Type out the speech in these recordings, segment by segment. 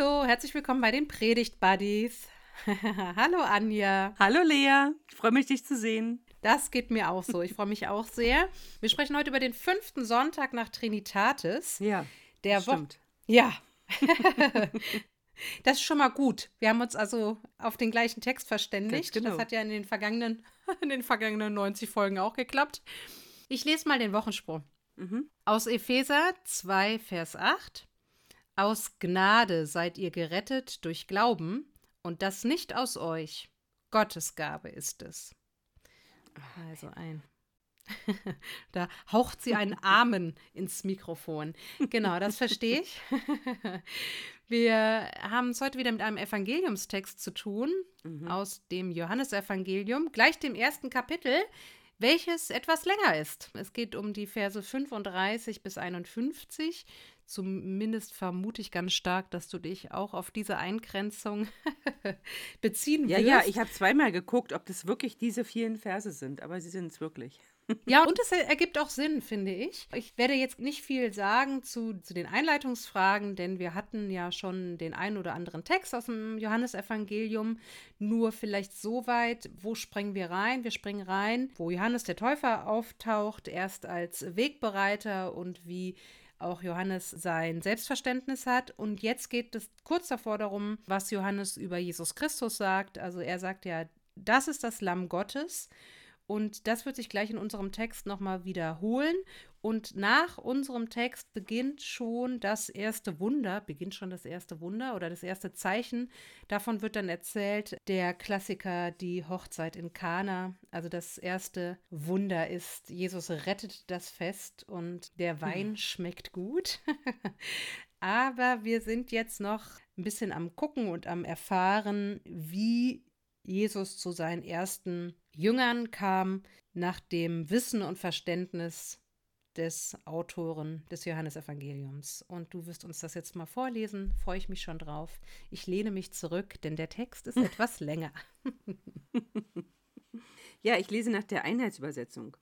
Hallo, herzlich willkommen bei den Predigt Buddies. Hallo Anja. Hallo Lea, ich freue mich, dich zu sehen. Das geht mir auch so. Ich freue mich auch sehr. Wir sprechen heute über den fünften Sonntag nach Trinitatis. Ja, der stimmt. Ja. das ist schon mal gut. Wir haben uns also auf den gleichen Text verständigt. Genau. Das hat ja in den vergangenen, in den vergangenen 90 Folgen auch geklappt. Ich lese mal den Wochenspruch. Mhm. Aus Epheser 2, Vers 8. Aus Gnade seid ihr gerettet durch Glauben, und das nicht aus euch. Gottes Gabe ist es. Also ein. da haucht sie einen Amen ins Mikrofon. Genau, das verstehe ich. Wir haben es heute wieder mit einem Evangeliumstext zu tun, Mhm. aus dem Johannesevangelium, gleich dem ersten Kapitel, welches etwas länger ist. Es geht um die Verse 35 bis 51. Zumindest vermute ich ganz stark, dass du dich auch auf diese Eingrenzung beziehen Ja, wirst. ja, ich habe zweimal geguckt, ob das wirklich diese vielen Verse sind, aber sie sind es wirklich. Ja, und es ergibt auch Sinn, finde ich. Ich werde jetzt nicht viel sagen zu, zu den Einleitungsfragen, denn wir hatten ja schon den einen oder anderen Text aus dem Johannesevangelium. Nur vielleicht so weit, wo springen wir rein? Wir springen rein, wo Johannes der Täufer auftaucht, erst als Wegbereiter und wie auch Johannes sein Selbstverständnis hat. Und jetzt geht es kurz davor darum, was Johannes über Jesus Christus sagt. Also er sagt ja, das ist das Lamm Gottes. Und das wird sich gleich in unserem Text nochmal wiederholen. Und nach unserem Text beginnt schon das erste Wunder, beginnt schon das erste Wunder oder das erste Zeichen. Davon wird dann erzählt der Klassiker, die Hochzeit in Kana. Also das erste Wunder ist, Jesus rettet das Fest und der Wein schmeckt gut. Aber wir sind jetzt noch ein bisschen am Gucken und am Erfahren, wie Jesus zu seinen ersten Jüngern kam, nach dem Wissen und Verständnis des Autoren des Johannesevangeliums. Und du wirst uns das jetzt mal vorlesen, freue ich mich schon drauf. Ich lehne mich zurück, denn der Text ist etwas länger. Ja, ich lese nach der Einheitsübersetzung.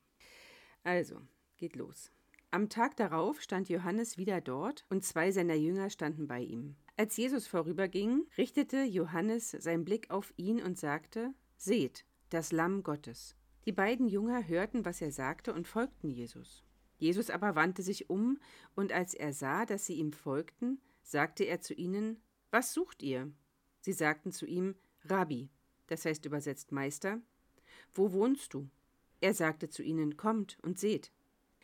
Also, geht los. Am Tag darauf stand Johannes wieder dort und zwei seiner Jünger standen bei ihm. Als Jesus vorüberging, richtete Johannes seinen Blick auf ihn und sagte: Seht, das Lamm Gottes. Die beiden Jünger hörten, was er sagte, und folgten Jesus. Jesus aber wandte sich um, und als er sah, dass sie ihm folgten, sagte er zu ihnen: Was sucht ihr? Sie sagten zu ihm: Rabbi, das heißt übersetzt Meister, wo wohnst du? Er sagte zu ihnen, Kommt und seht.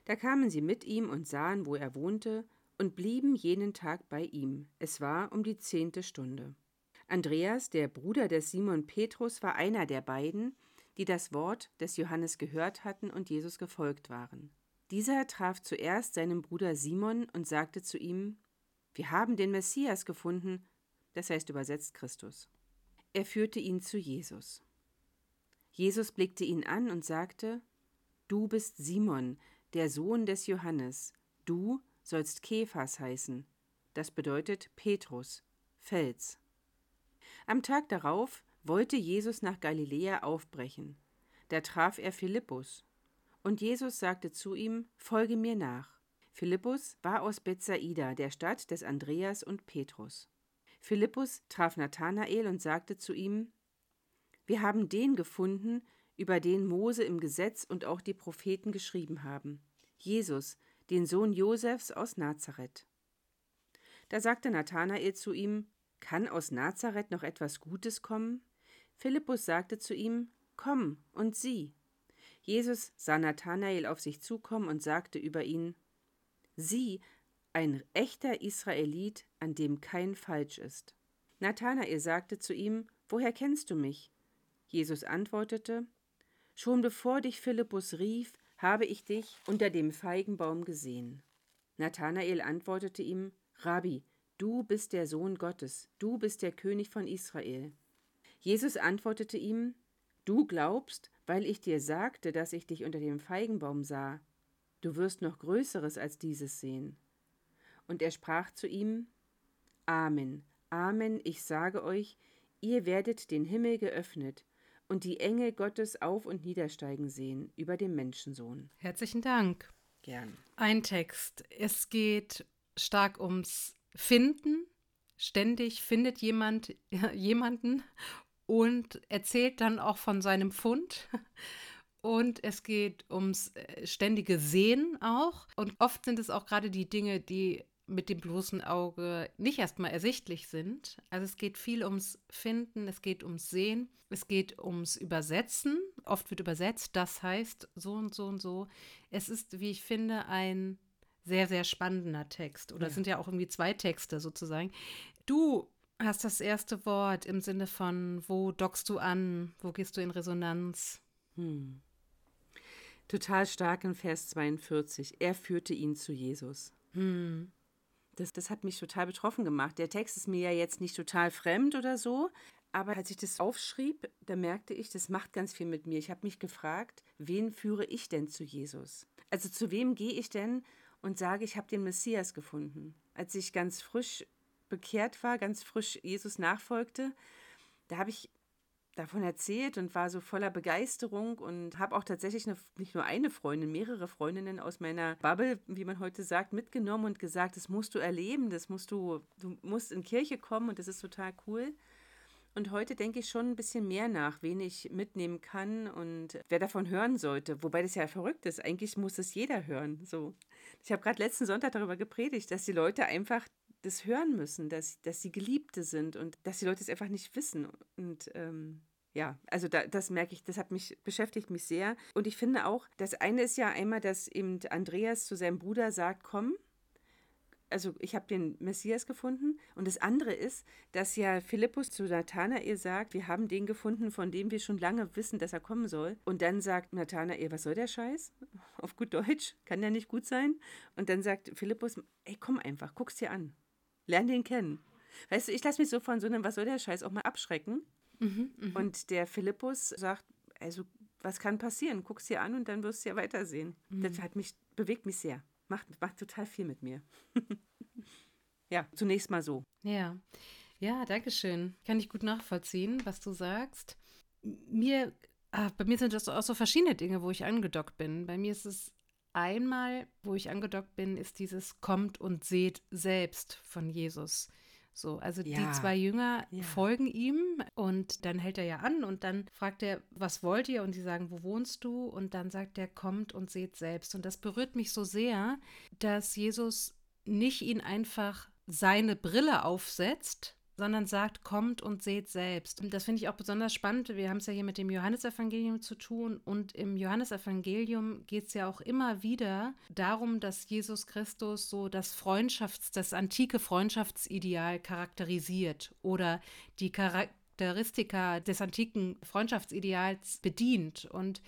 Da kamen sie mit ihm und sahen, wo er wohnte, und blieben jenen Tag bei ihm. Es war um die zehnte Stunde. Andreas, der Bruder des Simon Petrus, war einer der beiden, die das Wort des Johannes gehört hatten und Jesus gefolgt waren. Dieser traf zuerst seinen Bruder Simon und sagte zu ihm, Wir haben den Messias gefunden, das heißt übersetzt Christus. Er führte ihn zu Jesus. Jesus blickte ihn an und sagte, Du bist Simon, der Sohn des Johannes, du sollst Kephas heißen. Das bedeutet Petrus, Fels. Am Tag darauf wollte Jesus nach Galiläa aufbrechen. Da traf er Philippus. Und Jesus sagte zu ihm, Folge mir nach. Philippus war aus Bethsaida, der Stadt des Andreas und Petrus. Philippus traf Nathanael und sagte zu ihm, Wir haben den gefunden, über den Mose im Gesetz und auch die Propheten geschrieben haben, Jesus, den Sohn Josefs aus Nazareth. Da sagte Nathanael zu ihm, Kann aus Nazareth noch etwas Gutes kommen? Philippus sagte zu ihm, Komm und sieh. Jesus sah Nathanael auf sich zukommen und sagte über ihn, Sieh, ein echter Israelit, an dem kein Falsch ist. Nathanael sagte zu ihm, Woher kennst du mich? Jesus antwortete, Schon bevor dich Philippus rief, habe ich dich unter dem Feigenbaum gesehen. Nathanael antwortete ihm, Rabbi, du bist der Sohn Gottes, du bist der König von Israel. Jesus antwortete ihm, Du glaubst, weil ich dir sagte, dass ich dich unter dem Feigenbaum sah. Du wirst noch Größeres als dieses sehen. Und er sprach zu ihm, Amen, Amen, ich sage euch, ihr werdet den Himmel geöffnet und die Engel Gottes auf und niedersteigen sehen über dem Menschensohn. Herzlichen Dank. Gern. Ein Text. Es geht stark ums Finden, ständig findet jemand jemanden und erzählt dann auch von seinem Fund. Und es geht ums äh, ständige Sehen auch. Und oft sind es auch gerade die Dinge, die mit dem bloßen Auge nicht erstmal ersichtlich sind. Also es geht viel ums Finden, es geht ums Sehen, es geht ums Übersetzen. Oft wird übersetzt, das heißt so und so und so. Es ist, wie ich finde, ein sehr, sehr spannender Text. Oder ja. es sind ja auch irgendwie zwei Texte sozusagen. Du hast das erste Wort im Sinne von, wo dockst du an, wo gehst du in Resonanz? Hm. Total stark in Vers 42. Er führte ihn zu Jesus. Hm. Das, das hat mich total betroffen gemacht. Der Text ist mir ja jetzt nicht total fremd oder so, aber als ich das aufschrieb, da merkte ich, das macht ganz viel mit mir. Ich habe mich gefragt, wen führe ich denn zu Jesus? Also zu wem gehe ich denn und sage, ich habe den Messias gefunden? Als ich ganz frisch bekehrt war, ganz frisch Jesus nachfolgte, da habe ich davon erzählt und war so voller Begeisterung und habe auch tatsächlich eine, nicht nur eine Freundin, mehrere Freundinnen aus meiner Bubble, wie man heute sagt, mitgenommen und gesagt, das musst du erleben, das musst du, du musst in Kirche kommen und das ist total cool. Und heute denke ich schon ein bisschen mehr nach, wen ich mitnehmen kann und wer davon hören sollte. Wobei das ja verrückt ist. Eigentlich muss es jeder hören. So. Ich habe gerade letzten Sonntag darüber gepredigt, dass die Leute einfach das hören müssen, dass, dass sie Geliebte sind und dass die Leute es einfach nicht wissen. Und ähm, ja, also da, das merke ich, das hat mich, beschäftigt mich sehr. Und ich finde auch, das eine ist ja einmal, dass eben Andreas zu seinem Bruder sagt, komm, also ich habe den Messias gefunden. Und das andere ist, dass ja Philippus zu Nathanael sagt, wir haben den gefunden, von dem wir schon lange wissen, dass er kommen soll. Und dann sagt Nathanael, was soll der Scheiß? Auf gut Deutsch, kann der nicht gut sein? Und dann sagt Philippus, ey, komm einfach, guck's dir an. Lern den kennen. Weißt du, ich lasse mich so von so einem Was soll der Scheiß auch mal abschrecken. Mhm, mh. Und der Philippus sagt, also was kann passieren? Guck's dir an und dann wirst du ja weitersehen. Mhm. Das hat mich, bewegt mich sehr. Macht, macht total viel mit mir. ja, zunächst mal so. Ja. Ja, danke schön. Kann ich gut nachvollziehen, was du sagst. Mir, ah, bei mir sind das auch so verschiedene Dinge, wo ich angedockt bin. Bei mir ist es einmal, wo ich angedockt bin, ist dieses Kommt und seht selbst von Jesus. So, also ja. die zwei Jünger ja. folgen ihm und dann hält er ja an und dann fragt er, was wollt ihr? Und sie sagen, wo wohnst du? Und dann sagt er, kommt und seht selbst. Und das berührt mich so sehr, dass Jesus nicht ihn einfach seine Brille aufsetzt, sondern sagt, kommt und seht selbst. Und das finde ich auch besonders spannend. Wir haben es ja hier mit dem Johannesevangelium zu tun und im Johannesevangelium geht es ja auch immer wieder darum, dass Jesus Christus so das Freundschafts-, das antike Freundschaftsideal charakterisiert oder die Charakteristika des antiken Freundschaftsideals bedient. Und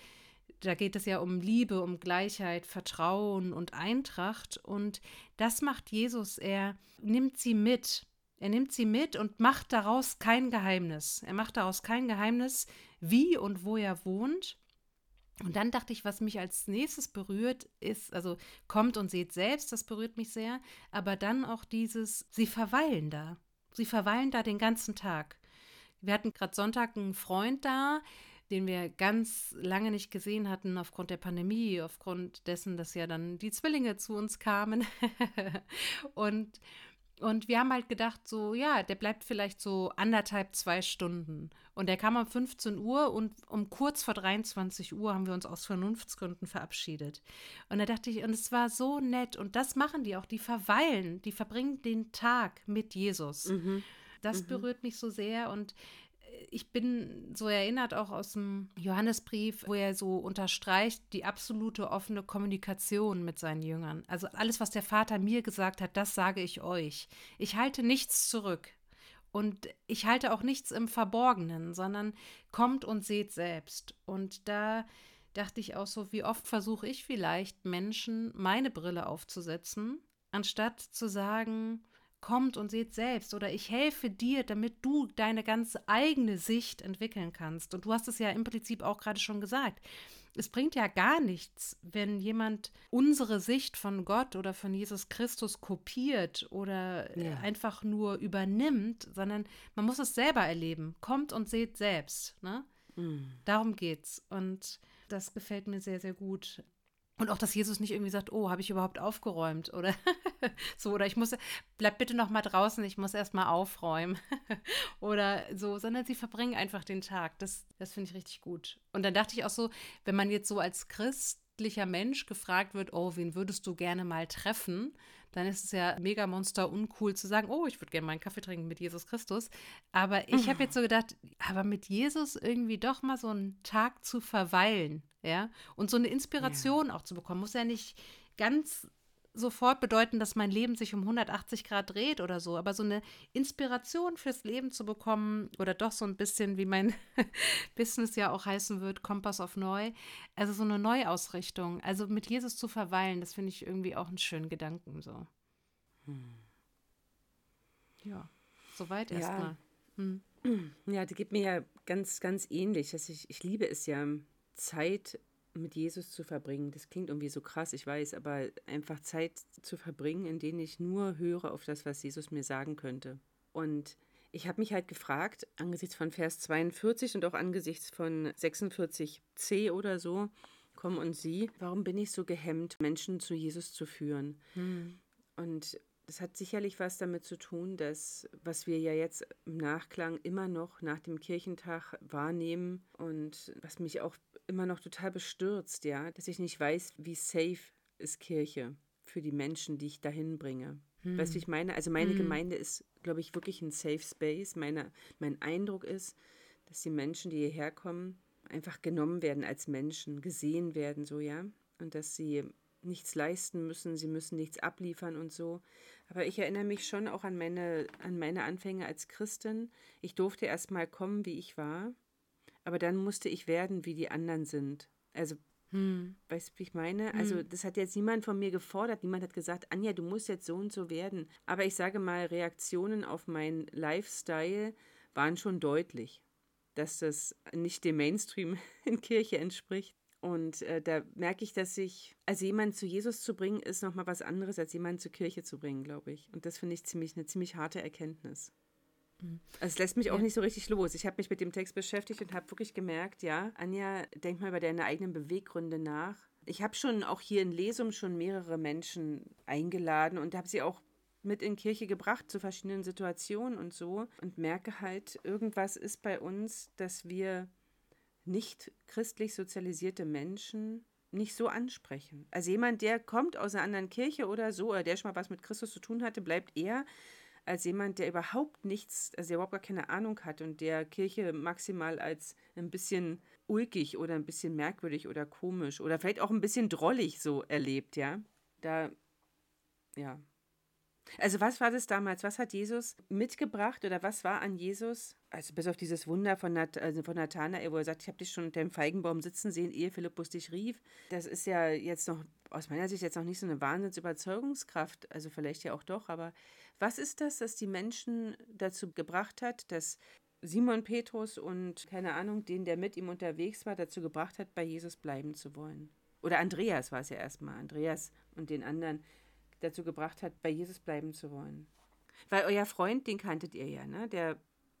da geht es ja um Liebe, um Gleichheit, Vertrauen und Eintracht. Und das macht Jesus. Er nimmt sie mit er nimmt sie mit und macht daraus kein Geheimnis. Er macht daraus kein Geheimnis, wie und wo er wohnt. Und dann dachte ich, was mich als nächstes berührt, ist, also kommt und seht selbst, das berührt mich sehr, aber dann auch dieses, sie verweilen da. Sie verweilen da den ganzen Tag. Wir hatten gerade Sonntag einen Freund da, den wir ganz lange nicht gesehen hatten aufgrund der Pandemie, aufgrund dessen, dass ja dann die Zwillinge zu uns kamen. und und wir haben halt gedacht, so, ja, der bleibt vielleicht so anderthalb, zwei Stunden. Und der kam um 15 Uhr und um kurz vor 23 Uhr haben wir uns aus Vernunftsgründen verabschiedet. Und da dachte ich, und es war so nett. Und das machen die auch. Die verweilen, die verbringen den Tag mit Jesus. Mhm. Das mhm. berührt mich so sehr. Und ich bin so erinnert auch aus dem Johannesbrief, wo er so unterstreicht die absolute offene Kommunikation mit seinen Jüngern. Also alles, was der Vater mir gesagt hat, das sage ich euch. Ich halte nichts zurück. Und ich halte auch nichts im Verborgenen, sondern kommt und seht selbst. Und da dachte ich auch so, wie oft versuche ich vielleicht Menschen meine Brille aufzusetzen, anstatt zu sagen, kommt und seht selbst oder ich helfe dir, damit du deine ganz eigene Sicht entwickeln kannst. Und du hast es ja im Prinzip auch gerade schon gesagt. Es bringt ja gar nichts, wenn jemand unsere Sicht von Gott oder von Jesus Christus kopiert oder ja. einfach nur übernimmt, sondern man muss es selber erleben. Kommt und seht selbst. Ne? Mhm. Darum geht's. Und das gefällt mir sehr, sehr gut. Und auch, dass Jesus nicht irgendwie sagt, oh, habe ich überhaupt aufgeräumt oder so oder ich muss bleib bitte noch mal draußen, ich muss erst mal aufräumen oder so, sondern sie verbringen einfach den Tag. Das das finde ich richtig gut. Und dann dachte ich auch so, wenn man jetzt so als christlicher Mensch gefragt wird, oh, wen würdest du gerne mal treffen? Dann ist es ja mega monster uncool zu sagen, oh, ich würde gerne mal einen Kaffee trinken mit Jesus Christus. Aber ich habe jetzt so gedacht, aber mit Jesus irgendwie doch mal so einen Tag zu verweilen ja. Und so eine Inspiration ja. auch zu bekommen, muss ja nicht ganz sofort bedeuten, dass mein Leben sich um 180 Grad dreht oder so, aber so eine Inspiration fürs Leben zu bekommen oder doch so ein bisschen, wie mein Business ja auch heißen wird, Kompass auf Neu, also so eine Neuausrichtung, also mit Jesus zu verweilen, das finde ich irgendwie auch einen schönen Gedanken so. Hm. Ja, soweit ja. erstmal. Hm. Ja, die gibt mir ja ganz, ganz ähnlich. Also ich, ich liebe es ja, Zeit mit Jesus zu verbringen. Das klingt irgendwie so krass, ich weiß, aber einfach Zeit zu verbringen, in denen ich nur höre auf das, was Jesus mir sagen könnte. Und ich habe mich halt gefragt, angesichts von Vers 42 und auch angesichts von 46c oder so, komm und sieh, warum bin ich so gehemmt, Menschen zu Jesus zu führen? Hm. Und das hat sicherlich was damit zu tun, dass, was wir ja jetzt im Nachklang immer noch nach dem Kirchentag wahrnehmen und was mich auch immer noch total bestürzt, ja, dass ich nicht weiß, wie safe ist Kirche für die Menschen, die ich dahin bringe. Hm. Weißt du, ich meine? Also meine hm. Gemeinde ist, glaube ich, wirklich ein Safe Space. Meine, mein Eindruck ist, dass die Menschen, die hierher kommen, einfach genommen werden als Menschen, gesehen werden, so, ja. Und dass sie nichts leisten müssen, sie müssen nichts abliefern und so. Aber ich erinnere mich schon auch an meine, an meine Anfänge als Christin. Ich durfte erst mal kommen, wie ich war, aber dann musste ich werden, wie die anderen sind. Also, hm. weißt du, wie ich meine? Also, hm. das hat jetzt niemand von mir gefordert. Niemand hat gesagt, Anja, du musst jetzt so und so werden. Aber ich sage mal, Reaktionen auf meinen Lifestyle waren schon deutlich, dass das nicht dem Mainstream in Kirche entspricht. Und äh, da merke ich, dass ich, also jemanden zu Jesus zu bringen, ist nochmal was anderes, als jemanden zur Kirche zu bringen, glaube ich. Und das finde ich ziemlich, eine ziemlich harte Erkenntnis. Also es lässt mich auch nicht so richtig los. Ich habe mich mit dem Text beschäftigt und habe wirklich gemerkt, ja, Anja, denk mal über deine eigenen Beweggründe nach. Ich habe schon auch hier in Lesum schon mehrere Menschen eingeladen und habe sie auch mit in Kirche gebracht zu verschiedenen Situationen und so und merke halt, irgendwas ist bei uns, dass wir nicht christlich sozialisierte Menschen nicht so ansprechen. Also jemand, der kommt aus einer anderen Kirche oder so, oder der schon mal was mit Christus zu tun hatte, bleibt eher als jemand, der überhaupt nichts, also der überhaupt gar keine Ahnung hat und der Kirche maximal als ein bisschen ulkig oder ein bisschen merkwürdig oder komisch oder vielleicht auch ein bisschen drollig so erlebt, ja. Da, ja, also was war das damals? Was hat Jesus mitgebracht oder was war an Jesus? Also bis auf dieses Wunder von, Nat also von Nathanael, wo er sagt, ich habe dich schon unter dem Feigenbaum sitzen sehen, ehe Philippus dich rief. Das ist ja jetzt noch, aus meiner Sicht jetzt noch nicht so eine Wahnsinnsüberzeugungskraft, also vielleicht ja auch doch, aber was ist das, das die Menschen dazu gebracht hat, dass Simon Petrus und keine Ahnung, den, der mit ihm unterwegs war, dazu gebracht hat, bei Jesus bleiben zu wollen? Oder Andreas war es ja erstmal, Andreas und den anderen dazu gebracht hat, bei Jesus bleiben zu wollen. Weil euer Freund, den kanntet ihr ja, ne? Der,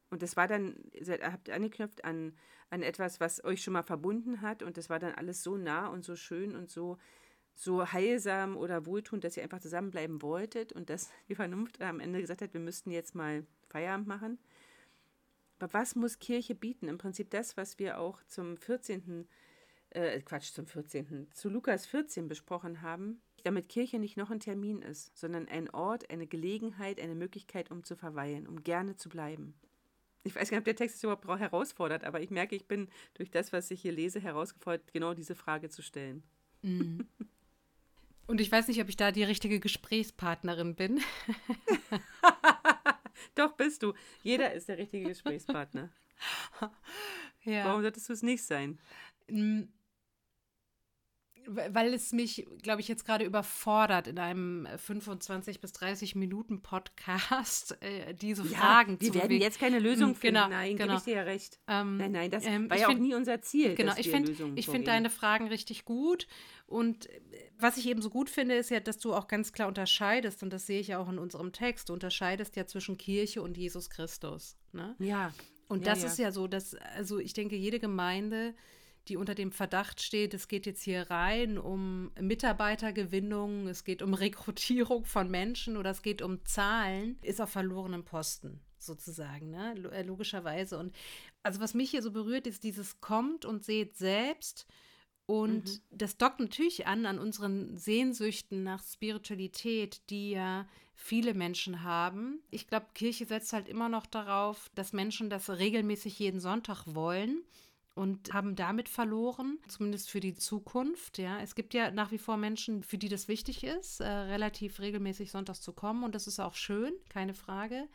und das war dann, ihr habt angeknüpft an, an etwas, was euch schon mal verbunden hat und das war dann alles so nah und so schön und so, so heilsam oder wohltuend, dass ihr einfach zusammenbleiben wolltet und dass die Vernunft am Ende gesagt hat, wir müssten jetzt mal Feierabend machen. Aber was muss Kirche bieten? Im Prinzip das, was wir auch zum 14., äh, Quatsch, zum 14., zu Lukas 14 besprochen haben, damit Kirche nicht noch ein Termin ist, sondern ein Ort, eine Gelegenheit, eine Möglichkeit, um zu verweilen, um gerne zu bleiin. Ich weiß gar nicht, ob der Text es überhaupt herausfordert, aber ich merke, ich bin durch das, was ich hier lese, herausgefordert, genau diese Frage zu stellen. Mhm. Und ich weiß nicht, ob ich da die richtige Gesprächspartnerin bin. Doch, bist du. Jeder ist der richtige Gesprächspartner. Ja. Warum solltest du es nicht sein? Weil es mich, glaube ich, jetzt gerade überfordert in einem 25 bis 30 Minuten Podcast, äh, diese ja, Fragen wir zu werden jetzt keine Lösung hm, finden. Genau, nein, genau. gebe ich dir ja recht. Ähm, nein, nein, das ähm, war ja find, auch nie unser Ziel. Genau, ich finde find deine Fragen richtig gut. Und äh, was ich eben so gut finde, ist ja, dass du auch ganz klar unterscheidest, und das sehe ich ja auch in unserem Text, du unterscheidest ja zwischen Kirche und Jesus Christus. Ne? Ja. Und ja, das ja. ist ja so, dass, also ich denke, jede Gemeinde die unter dem Verdacht steht, es geht jetzt hier rein um Mitarbeitergewinnung, es geht um Rekrutierung von Menschen oder es geht um Zahlen, ist auf verlorenen Posten sozusagen, ne? Äh, logischerweise. Und also was mich hier so berührt, ist dieses kommt und seht selbst. Und mhm. das dockt natürlich an an unseren Sehnsüchten nach Spiritualität, die ja viele Menschen haben. Ich glaube, Kirche setzt halt immer noch darauf, dass Menschen das regelmäßig jeden Sonntag wollen und haben damit verloren, zumindest für die Zukunft. Ja, es gibt ja nach wie vor Menschen, für die das wichtig ist, äh, relativ regelmäßig sonntags zu kommen und das ist auch schön, keine Frage.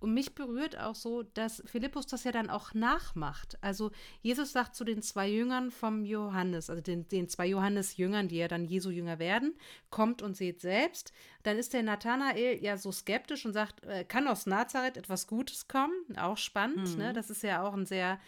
Und mich berührt auch so, dass Philippus das ja dann auch nachmacht. Also Jesus sagt zu den zwei Jüngern vom Johannes, also den, den zwei Johannes-Jüngern, die ja dann Jesu Jünger werden, kommt und seht selbst. Dann ist der Nathanael ja so skeptisch und sagt, äh, kann aus Nazareth etwas Gutes kommen? Auch spannend, ne? mhm. ne? Das ist ja auch ein sehr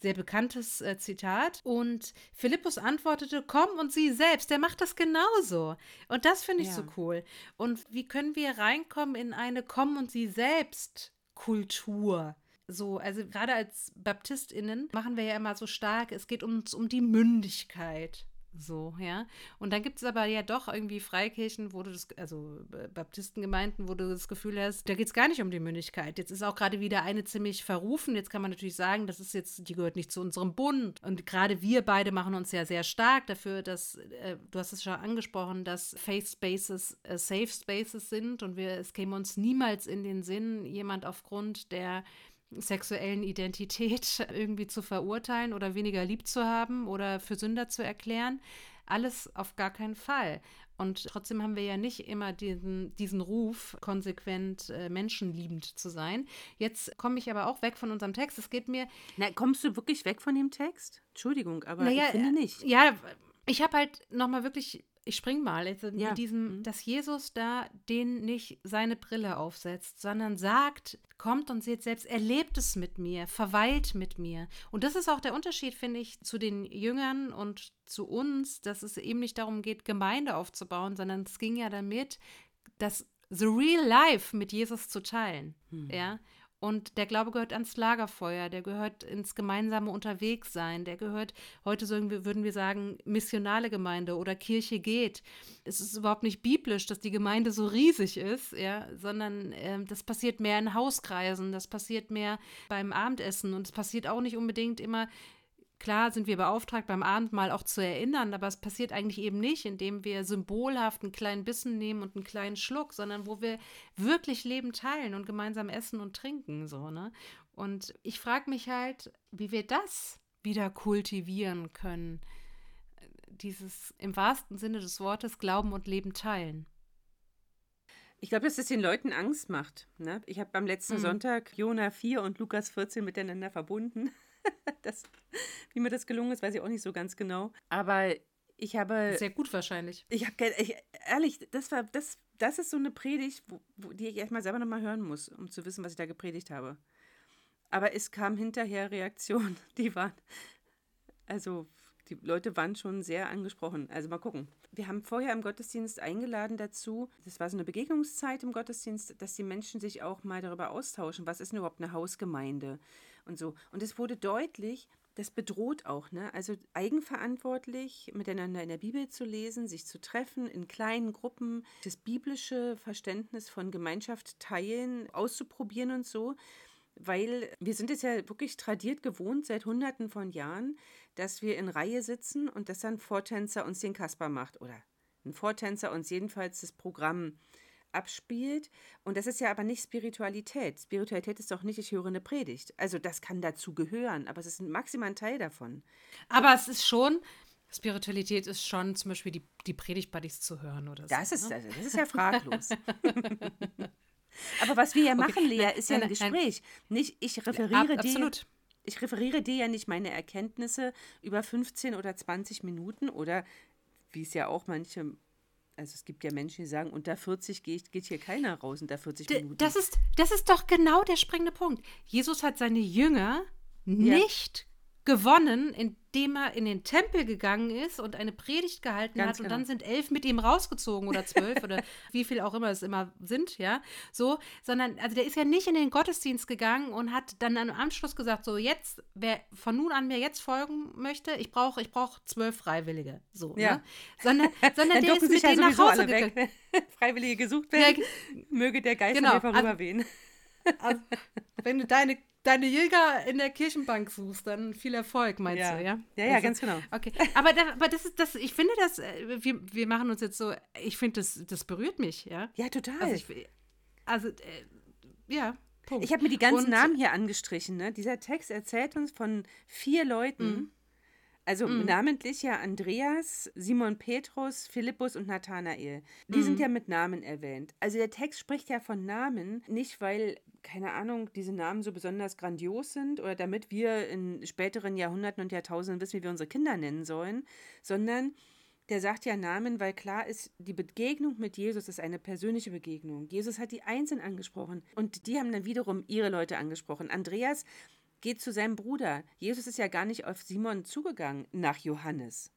sehr bekanntes äh, Zitat. Und Philippus antwortete, komm und sieh selbst, der macht das genauso. Und das finde ich ja. so cool. Und wie können wir reinkommen in eine Komm und sieh selbst Kultur? So, also gerade als BaptistInnen machen wir ja immer so stark, es geht uns um die Mündigkeit. So, ja. Und dann gibt es aber ja doch irgendwie Freikirchen, wo du das, also äh, Baptistengemeinden, wo du das Gefühl hast, da geht es gar nicht um die Mündigkeit. Jetzt ist auch gerade wieder eine ziemlich verrufen. Jetzt kann man natürlich sagen, das ist jetzt, die gehört nicht zu unserem Bund. Und gerade wir beide machen uns ja sehr stark dafür, dass, äh, du hast es schon angesprochen, dass Faith Spaces äh, Safe Spaces sind und wir, es käme uns niemals in den Sinn, jemand aufgrund der sexuellen Identität irgendwie zu verurteilen oder weniger lieb zu haben oder für Sünder zu erklären. Alles auf gar keinen Fall. Und trotzdem haben wir ja nicht immer diesen, diesen Ruf, konsequent äh, menschenliebend zu sein. Jetzt komme ich aber auch weg von unserem Text. Es geht mir. Na, kommst du wirklich weg von dem Text? Entschuldigung, aber naja, ich finde nicht. Ja, ich habe halt nochmal wirklich ich spring mal jetzt ja. mit diesem, mhm. dass Jesus da den nicht seine Brille aufsetzt, sondern sagt, kommt und seht selbst, erlebt es mit mir, verweilt mit mir. Und das ist auch der Unterschied, finde ich, zu den Jüngern und zu uns, dass es eben nicht darum geht, Gemeinde aufzubauen, sondern es ging ja damit, das The Real Life mit Jesus zu teilen. Hm. Ja. Und der Glaube gehört ans Lagerfeuer, der gehört ins gemeinsame Unterwegssein, der gehört, heute würden wir sagen, missionale Gemeinde oder Kirche geht. Es ist überhaupt nicht biblisch, dass die Gemeinde so riesig ist, ja, sondern äh, das passiert mehr in Hauskreisen, das passiert mehr beim Abendessen und es passiert auch nicht unbedingt immer Klar sind wir beauftragt, beim Abendmahl auch zu erinnern, aber es passiert eigentlich eben nicht, indem wir symbolhaft einen kleinen Bissen nehmen und einen kleinen Schluck, sondern wo wir wirklich Leben teilen und gemeinsam essen und trinken. So, ne? Und ich frage mich halt, wie wir das wieder kultivieren können. Dieses im wahrsten Sinne des Wortes Glauben und Leben teilen. Ich glaube, dass das den Leuten Angst macht. Ne? Ich habe beim letzten mhm. Sonntag Jona 4 und Lukas 14 miteinander verbunden. das, wie mir das gelungen ist, weiß ich auch nicht so ganz genau. Aber ich habe. Sehr gut wahrscheinlich. Ich habe ehrlich, das war, das, das ist so eine Predigt, wo, wo, die ich erstmal selber nochmal hören muss, um zu wissen, was ich da gepredigt habe. Aber es kam hinterher Reaktionen, die waren, also die Leute waren schon sehr angesprochen. Also mal gucken. Wir haben vorher im Gottesdienst eingeladen dazu, das war so eine Begegnungszeit im Gottesdienst, dass die Menschen sich auch mal darüber austauschen, was ist denn überhaupt eine Hausgemeinde und so. Und es wurde deutlich, das bedroht auch, ne? Also eigenverantwortlich miteinander in der Bibel zu lesen, sich zu treffen in kleinen Gruppen, das biblische Verständnis von Gemeinschaft teilen, auszuprobieren und so. Weil wir sind es ja wirklich tradiert gewohnt seit Hunderten von Jahren, dass wir in Reihe sitzen und dass dann Vortänzer uns den Kasper macht oder ein Vortänzer uns jedenfalls das Programm abspielt. Und das ist ja aber nicht Spiritualität. Spiritualität ist doch nicht, ich höre eine Predigt. Also das kann dazu gehören, aber es ist maximal ein Teil davon. Aber es ist schon, Spiritualität ist schon zum Beispiel die, die Predigt-Buddies zu hören oder so. Das ist, ne? also, das ist ja fraglos. aber was wir ja machen, okay. Lea, ist ja ein Gespräch. Nicht, ich referiere Ab, absolut. dir ich referiere dir ja nicht meine Erkenntnisse über 15 oder 20 Minuten oder wie es ja auch manche, also es gibt ja Menschen, die sagen, unter 40 geht, geht hier keiner raus, unter 40 Minuten. Das ist, das ist doch genau der springende Punkt. Jesus hat seine Jünger ja. nicht gewonnen, indem er in den Tempel gegangen ist und eine Predigt gehalten Ganz hat. genau. Und dann sind elf mit ihm rausgezogen oder zwölf oder wie viel auch immer es immer sind, ja. So, sondern, also der ist ja nicht in den Gottesdienst gegangen und hat dann am Anschluss gesagt, so jetzt, wer von nun an mir jetzt folgen möchte, ich brauche ich brauch zwölf Freiwillige. So, Ja. ne? Sondern, sondern der ist mit sich ja denen nach Hause gegangen. Freiwillige gesucht Ja, werden. ge- Möge der Geist Genau, mir vorüberwehen. Also, wenn du deine, deine Jäger in der Kirchenbank suchst, dann viel Erfolg, meinst Ja. du, ja? Ja, ja, Also, ganz genau. Okay, aber, da, aber das ist das, ich finde das, äh, wir, wir machen uns jetzt so, ich finde das, das berührt mich, ja. Ja, total. Also, ich, also äh, ja, Punkt. Ich habe mir die ganzen Und- Namen hier angestrichen. Ne? Dieser Text erzählt uns von vier Leuten. Mhm. Also namentlich ja Andreas, Simon Petrus, Philippus und Nathanael. Die Mhm. sind ja mit Namen erwähnt. Also der Text spricht ja von Namen, nicht weil, keine Ahnung, diese Namen so besonders grandios sind oder damit wir in späteren Jahrhunderten und Jahrtausenden wissen, wie wir unsere Kinder nennen sollen, sondern der sagt ja Namen, weil klar ist, die Begegnung mit Jesus ist eine persönliche Begegnung. Jesus hat die Einzelnen angesprochen und die haben dann wiederum ihre Leute angesprochen. Andreas geht zu seinem Bruder. Jesus ist ja gar nicht auf Simon zugegangen nach Johannes,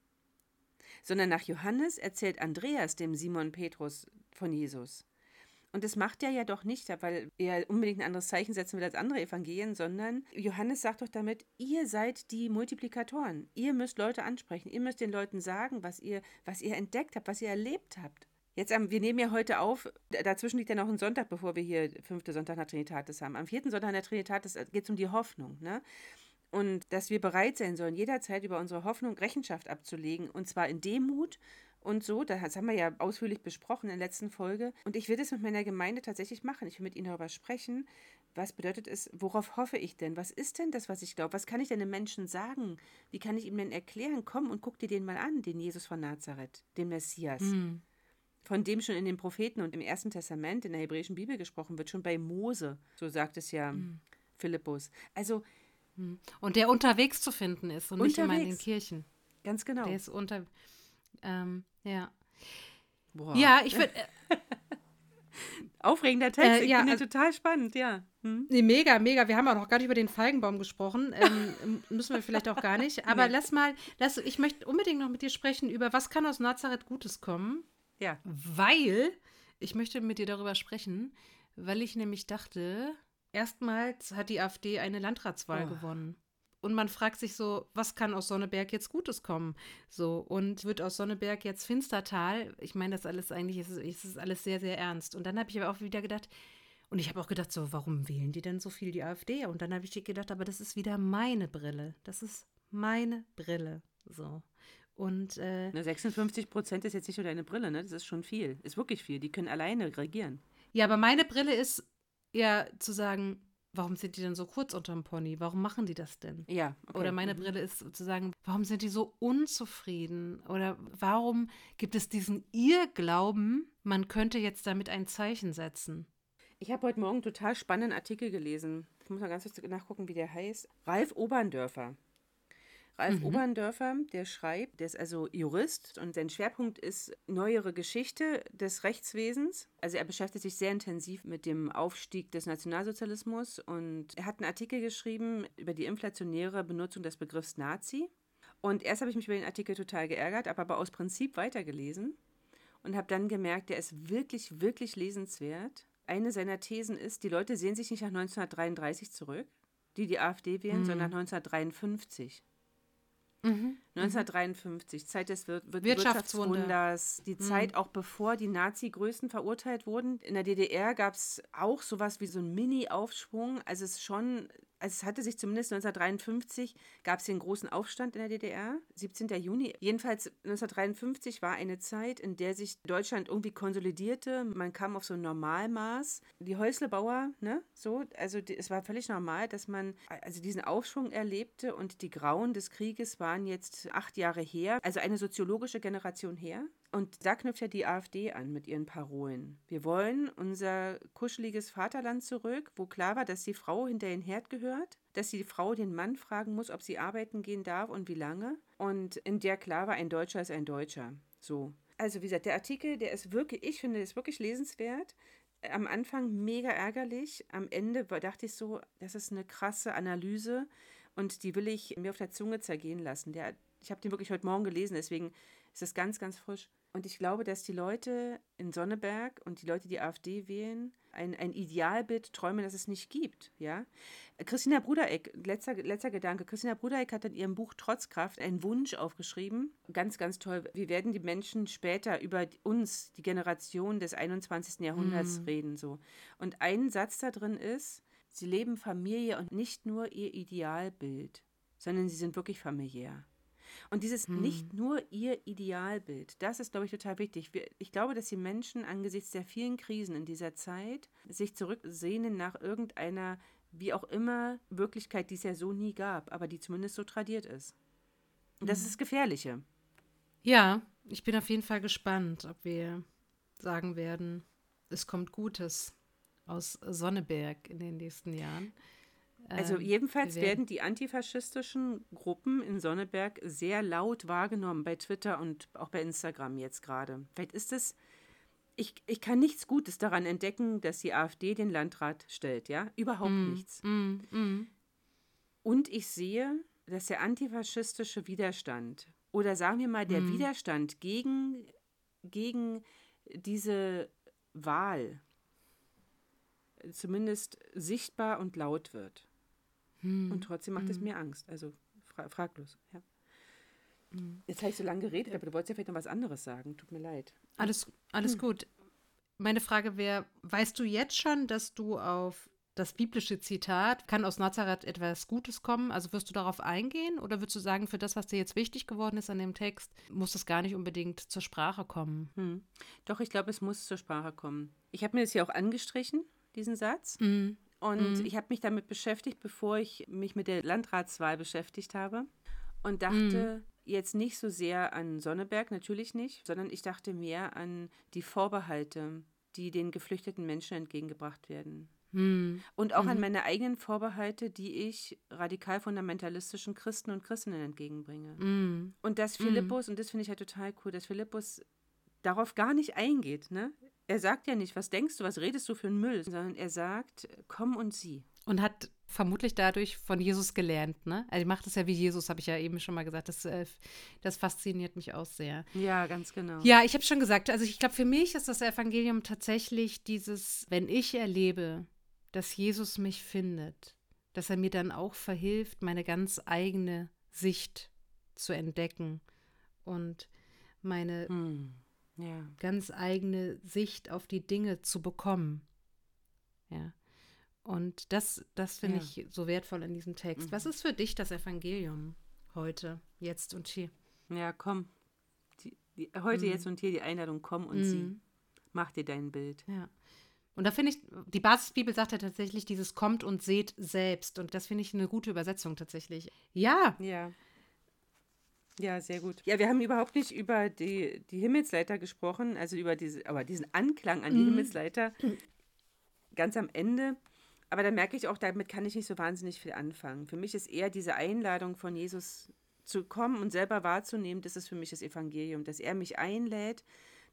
sondern nach Johannes erzählt Andreas dem Simon Petrus von Jesus. Und das macht er ja doch nicht, weil er unbedingt ein anderes Zeichen setzen will als andere Evangelien, sondern Johannes sagt doch damit, ihr seid die Multiplikatoren. Ihr müsst Leute ansprechen. Ihr müsst den Leuten sagen, was ihr, was ihr entdeckt habt, was ihr erlebt habt. Jetzt, am- wir nehmen ja heute auf, dazwischen liegt ja noch ein Sonntag, bevor wir hier fünfte Sonntag nach Trinitatis haben. Am vierten Sonntag nach Trinitatis geht es um die Hoffnung. Ne? Und dass wir bereit sein sollen, jederzeit über unsere Hoffnung Rechenschaft abzulegen. Und zwar in Demut und so. Das haben wir ja ausführlich besprochen in der letzten Folge. Und ich will das mit meiner Gemeinde tatsächlich machen. Ich will mit ihnen darüber sprechen. Was bedeutet es, worauf hoffe ich denn? Was ist denn das, was ich glaube? Was kann ich denn den Menschen sagen? Wie kann ich ihm denn erklären? Komm und guck dir den mal an, den Jesus von Nazareth, den Messias Hm. Von dem schon in den Propheten und im Ersten Testament in der hebräischen Bibel gesprochen wird, schon bei Mose, so sagt es ja Philippus. Also Und der unterwegs zu finden ist und nicht immer in den Unterwegs. Kirchen. ganz genau. Der ist unter, ähm, ja. Boah. Ja, ich würde, Aufregender Text, Äh, ich ja, finde also- total spannend, ja. Hm? Nee, mega, mega. Wir haben auch noch gar nicht über den Feigenbaum gesprochen. Ähm, müssen wir vielleicht auch gar nicht. Aber Nee. lass mal, lass, ich möchte unbedingt noch mit dir sprechen über, was kann aus Nazareth Gutes kommen? Ja. Weil, ich möchte mit dir darüber sprechen, weil ich nämlich dachte, erstmals hat die AfD eine Landratswahl Oh. gewonnen. Und man fragt sich so, was kann aus Sonneberg jetzt Gutes kommen? So, und wird aus Sonneberg jetzt Finstertal? Ich meine, das alles eigentlich, ist, ist es alles sehr, sehr ernst. Und dann habe ich aber auch wieder gedacht, und ich habe auch gedacht, so, warum wählen die denn so viel die AfD? Und dann habe ich gedacht, aber das ist wieder meine Brille. Das ist meine Brille. So. Und äh, Na, 56 Prozent ist jetzt nicht nur deine Brille, ne? Das ist schon viel. Ist wirklich viel. Die können alleine regieren. ja, aber meine Brille ist ja zu sagen, warum sind die denn so kurz unterm Pony? Warum machen die das denn? Ja. Okay. Oder meine Mhm. Brille ist zu sagen, warum sind die so unzufrieden? Oder warum gibt es diesen Irrglauben, man könnte jetzt damit ein Zeichen setzen? Ich habe heute Morgen einen total spannenden Artikel gelesen. Ich muss mal ganz kurz nachgucken, wie der heißt. Ralf Oberndörfer. Ralf mhm. Oberndörfer, der schreibt, der ist also Jurist und sein Schwerpunkt ist neuere Geschichte des Rechtswesens. Also er beschäftigt sich sehr intensiv mit dem Aufstieg des Nationalsozialismus und er hat einen Artikel geschrieben über die inflationäre Benutzung des Begriffs Nazi. Und erst habe ich mich über den Artikel total geärgert, habe aber aus Prinzip weitergelesen und habe dann gemerkt, der ist wirklich, wirklich lesenswert. Eine seiner Thesen ist, die Leute sehen sich nicht nach 1933 zurück, die die AfD wählen, mhm. sondern 1953. Mhm. 1953, Zeit des Wir Wirtschaftswunders, die mhm. Zeit auch bevor die Nazi-Größen verurteilt wurden. In der DDR gab es auch sowas wie so einen Mini-Aufschwung. Also es ist schon also es hatte sich zumindest 1953, gab es den großen Aufstand in der DDR, 17. Juni. Jedenfalls 1953 war eine Zeit, in der sich Deutschland irgendwie konsolidierte. Man kam auf so ein Normalmaß. Die Häuslebauer, ne, so, also die, es war völlig normal, dass man also diesen Aufschwung erlebte und die Grauen des Krieges waren jetzt acht Jahre her, also eine soziologische Generation her. Und da knüpft ja die AfD an mit ihren Parolen. Wir wollen unser kuscheliges Vaterland zurück, wo klar war, dass die Frau hinter den Herd gehört, dass die Frau den Mann fragen muss, ob sie arbeiten gehen darf und wie lange. Und in der klar war, ein Deutscher ist ein Deutscher. So. Also wie gesagt, der Artikel, der ist wirklich, ich finde, ist wirklich lesenswert. Am Anfang mega ärgerlich, am Ende dachte ich so, das ist eine krasse Analyse und die will ich mir auf der Zunge zergehen lassen. Der, ich habe den wirklich heute Morgen gelesen, deswegen ist es ganz, ganz frisch. Und ich glaube, dass die Leute in Sonneberg und die Leute, die AfD wählen, ein, ein Idealbild träumen, das es nicht gibt. Ja? Christina Brudereck, letzter, letzter Gedanke. Christina Brudereck hat in ihrem Buch Trotzkraft einen Wunsch aufgeschrieben. Ganz, ganz toll. Wie werden die Menschen später über uns, die Generation des 21. Jahrhunderts, mm. reden? So. Und ein Satz da drin ist, sie leben Familie und nicht nur ihr Idealbild, sondern sie sind wirklich familiär. Und dieses hm. nicht nur ihr Idealbild, das ist, glaube ich, total wichtig. Ich glaube, dass die Menschen angesichts der vielen Krisen in dieser Zeit sich zurücksehnen nach irgendeiner, wie auch immer, Wirklichkeit, die es ja so nie gab, aber die zumindest so tradiert ist. Und das hm. ist das Gefährliche. Ja, ich bin auf jeden Fall gespannt, ob wir sagen werden, es kommt Gutes aus Sonneberg in den nächsten Jahren. Also ähm, jedenfalls werden, werden die antifaschistischen Gruppen in Sonneberg sehr laut wahrgenommen bei Twitter und auch bei Instagram jetzt gerade. Vielleicht ist es, ich, ich kann nichts Gutes daran entdecken, dass die AfD den Landrat stellt, ja? Überhaupt mm, nichts. Mm, mm. Und ich sehe, dass der antifaschistische Widerstand oder sagen wir mal der mm. Widerstand gegen, gegen diese Wahl zumindest sichtbar und laut wird. Hm. Und trotzdem macht hm. es mir Angst. Also fra fraglos, ja. Hm. Jetzt habe ich so lange geredet, aber du wolltest ja vielleicht noch was anderes sagen. Tut mir leid. Alles, alles hm. gut. Meine Frage wäre, weißt du jetzt schon, dass du auf das biblische Zitat, kann aus Nazareth etwas Gutes kommen? Also wirst du darauf eingehen oder würdest du sagen, für das, was dir jetzt wichtig geworden ist an dem Text, muss es gar nicht unbedingt zur Sprache kommen? Hm. Doch, ich glaube, es muss zur Sprache kommen. Ich habe mir das hier auch angestrichen, diesen Satz. Mhm. Und mhm. ich habe mich damit beschäftigt, bevor ich mich mit der Landratswahl beschäftigt habe. Und dachte mhm. jetzt nicht so sehr an Sonneberg, natürlich nicht, sondern ich dachte mehr an die Vorbehalte, die den geflüchteten Menschen entgegengebracht werden. Mhm. Und auch an mhm. meine eigenen Vorbehalte, die ich radikal fundamentalistischen Christen und Christinnen entgegenbringe. Mhm. Und dass mhm. Philippus, und das finde ich halt total cool, dass Philippus darauf gar nicht eingeht. Ne? Er sagt ja nicht, was denkst du, was redest du für einen Müll, sondern er sagt, komm und sieh. Und hat vermutlich dadurch von Jesus gelernt, ne? Also, er macht es ja wie Jesus, habe ich ja eben schon mal gesagt. Das, äh, das fasziniert mich auch sehr. Ja, ganz genau. Ja, ich habe schon gesagt, also ich glaube, für mich ist das Evangelium tatsächlich dieses, wenn ich erlebe, dass Jesus mich findet, dass er mir dann auch verhilft, meine ganz eigene Sicht zu entdecken und meine hm ja. ganz eigene Sicht auf die Dinge zu bekommen. Ja. Und das, das finde ja. ich so wertvoll in diesem Text. Mhm. Was ist für dich das Evangelium heute, jetzt und hier? Ja, komm. Die, die, heute, mhm. jetzt und hier die Einladung, komm und mhm. sieh. Mach dir dein Bild. Ja. Und da finde ich, die Basisbibel sagt ja tatsächlich dieses kommt und seht selbst. Und das finde ich eine gute Übersetzung tatsächlich. Ja. Ja. Ja, sehr gut. Ja, wir haben überhaupt nicht über die, die Himmelsleiter gesprochen, also über diese, aber diesen Anklang an die mhm. Himmelsleiter ganz am Ende. Aber da merke ich auch, damit kann ich nicht so wahnsinnig viel anfangen. Für mich ist eher diese Einladung von Jesus zu kommen und selber wahrzunehmen, das ist für mich das Evangelium, dass er mich einlädt,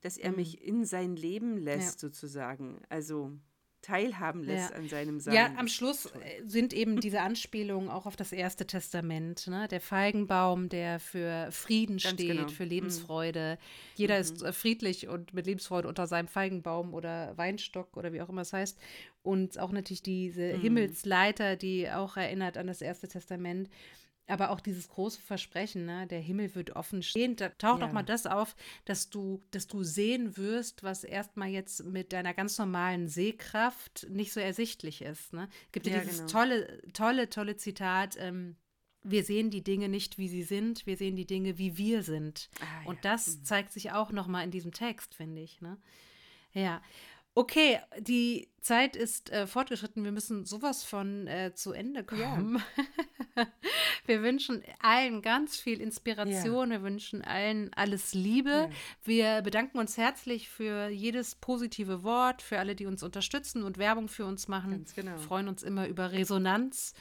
dass er mhm. mich in sein Leben lässt, ja. sozusagen. Also teilhaben lässt ja. an seinem Sein. Ja, am Schluss äh, sind eben diese Anspielungen auch auf das Erste Testament. Ne? Der Feigenbaum, der für Frieden Ganz steht, genau. für mhm. Lebensfreude. Mhm. Jeder mhm. ist friedlich und mit Lebensfreude unter seinem Feigenbaum oder Weinstock oder wie auch immer es heißt. Und auch natürlich diese mhm. Himmelsleiter, die auch erinnert an das Erste Testament. Aber auch dieses große Versprechen, ne, der Himmel wird offen stehen, da taucht ja. auch mal das auf, dass du, dass du sehen wirst, was erstmal jetzt mit deiner ganz normalen Sehkraft nicht so ersichtlich ist. Ne? Gibt ja, dieses genau. tolle, tolle, tolle Zitat, ähm, wir sehen die Dinge nicht, wie sie sind, wir sehen die Dinge, wie wir sind. Ah, Und ja. das mhm. zeigt sich auch nochmal in diesem Text, finde ich. Ne? Ja. Okay, die Zeit ist äh, fortgeschritten. Wir müssen sowas von äh, zu Ende kommen. Ja. wir wünschen allen ganz viel Inspiration. Ja. Wir wünschen allen alles Liebe. Ja. Wir bedanken uns herzlich für jedes positive Wort, für alle, die uns unterstützen und Werbung für uns machen. Ganz genau. Wir freuen uns immer über Resonanz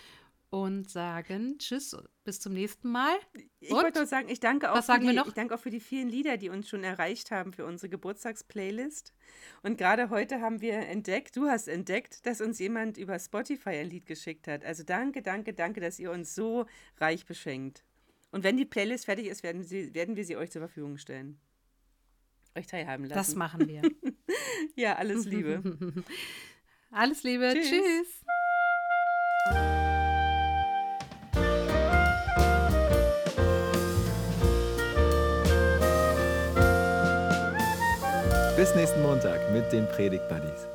und sagen Tschüss, bis zum nächsten Mal. Ich wollte nur sagen, ich danke, auch Was sagen für die, wir noch? ich danke auch für die vielen Lieder, die uns schon erreicht haben für unsere Geburtstagsplaylist. Und gerade heute haben wir entdeckt, du hast entdeckt, dass uns jemand über Spotify ein Lied geschickt hat. Also danke, danke, danke, dass ihr uns so reich beschenkt. Und wenn die Playlist fertig ist, werden, sie, werden wir sie euch zur Verfügung stellen. Euch teilhaben lassen. Das machen wir. ja, alles Liebe. Alles Liebe. Tschüss. Tschüss. Nächsten Montag mit den Predigt Buddies.